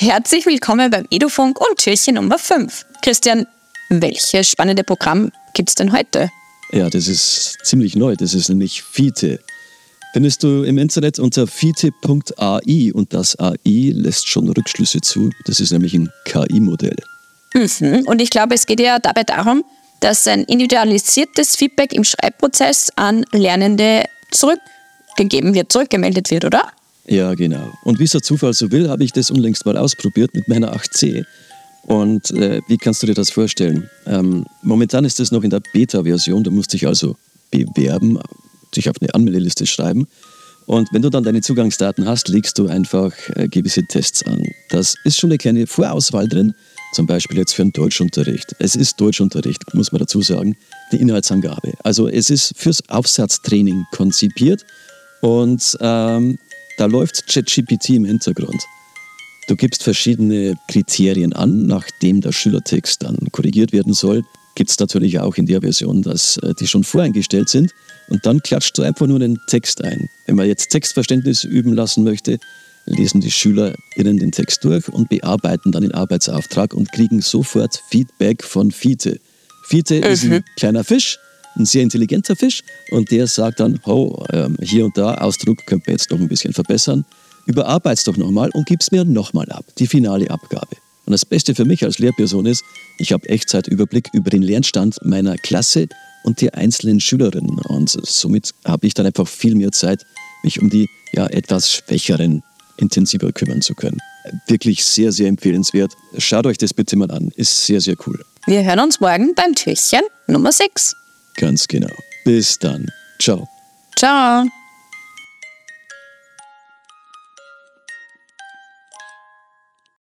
Herzlich willkommen beim Edufunk und Türchen Nummer 5. Christian, welches spannende Programm gibt es denn heute? Ja, das ist ziemlich neu. Das ist nämlich FITE. Findest du im Internet unter fite.ai und das AI lässt schon Rückschlüsse zu. Das ist nämlich ein KI-Modell. Mhm. Und ich glaube, es geht ja dabei darum, dass ein individualisiertes Feedback im Schreibprozess an Lernende zurückgegeben wird, zurückgemeldet wird, oder? Ja, genau. Und wie es der Zufall so will, habe ich das unlängst mal ausprobiert mit meiner 8C. Und äh, wie kannst du dir das vorstellen? Ähm, momentan ist das noch in der Beta-Version, du musst dich also bewerben, dich auf eine Anmeldeliste schreiben. Und wenn du dann deine Zugangsdaten hast, legst du einfach äh, gewisse Tests an. Das ist schon eine kleine Vorauswahl drin, zum Beispiel jetzt für einen Deutschunterricht. Es ist Deutschunterricht, muss man dazu sagen, die Inhaltsangabe. Also es ist fürs Aufsatztraining konzipiert und ähm, da läuft ChatGPT im Hintergrund. Du gibst verschiedene Kriterien an, nachdem der Schülertext dann korrigiert werden soll. Gibt es natürlich auch in der Version, dass äh, die schon voreingestellt sind. Und dann klatscht du einfach nur den Text ein. Wenn man jetzt Textverständnis üben lassen möchte, lesen die SchülerInnen den Text durch und bearbeiten dann den Arbeitsauftrag und kriegen sofort Feedback von Fiete. Fiete mhm. ist ein kleiner Fisch, ein sehr intelligenter Fisch und der sagt dann, oh, hier und da, Ausdruck könnte man jetzt noch ein bisschen verbessern. Überarbeit's doch nochmal und gib's mir nochmal ab, die finale Abgabe. Und das Beste für mich als Lehrperson ist, ich habe Echtzeitüberblick über den Lernstand meiner Klasse und der einzelnen Schülerinnen. Und somit habe ich dann einfach viel mehr Zeit, mich um die ja, etwas schwächeren intensiver kümmern zu können. Wirklich sehr, sehr empfehlenswert. Schaut euch das bitte mal an. Ist sehr, sehr cool. Wir hören uns morgen beim Türchen Nummer 6. Ganz genau. Bis dann. Ciao. Ciao.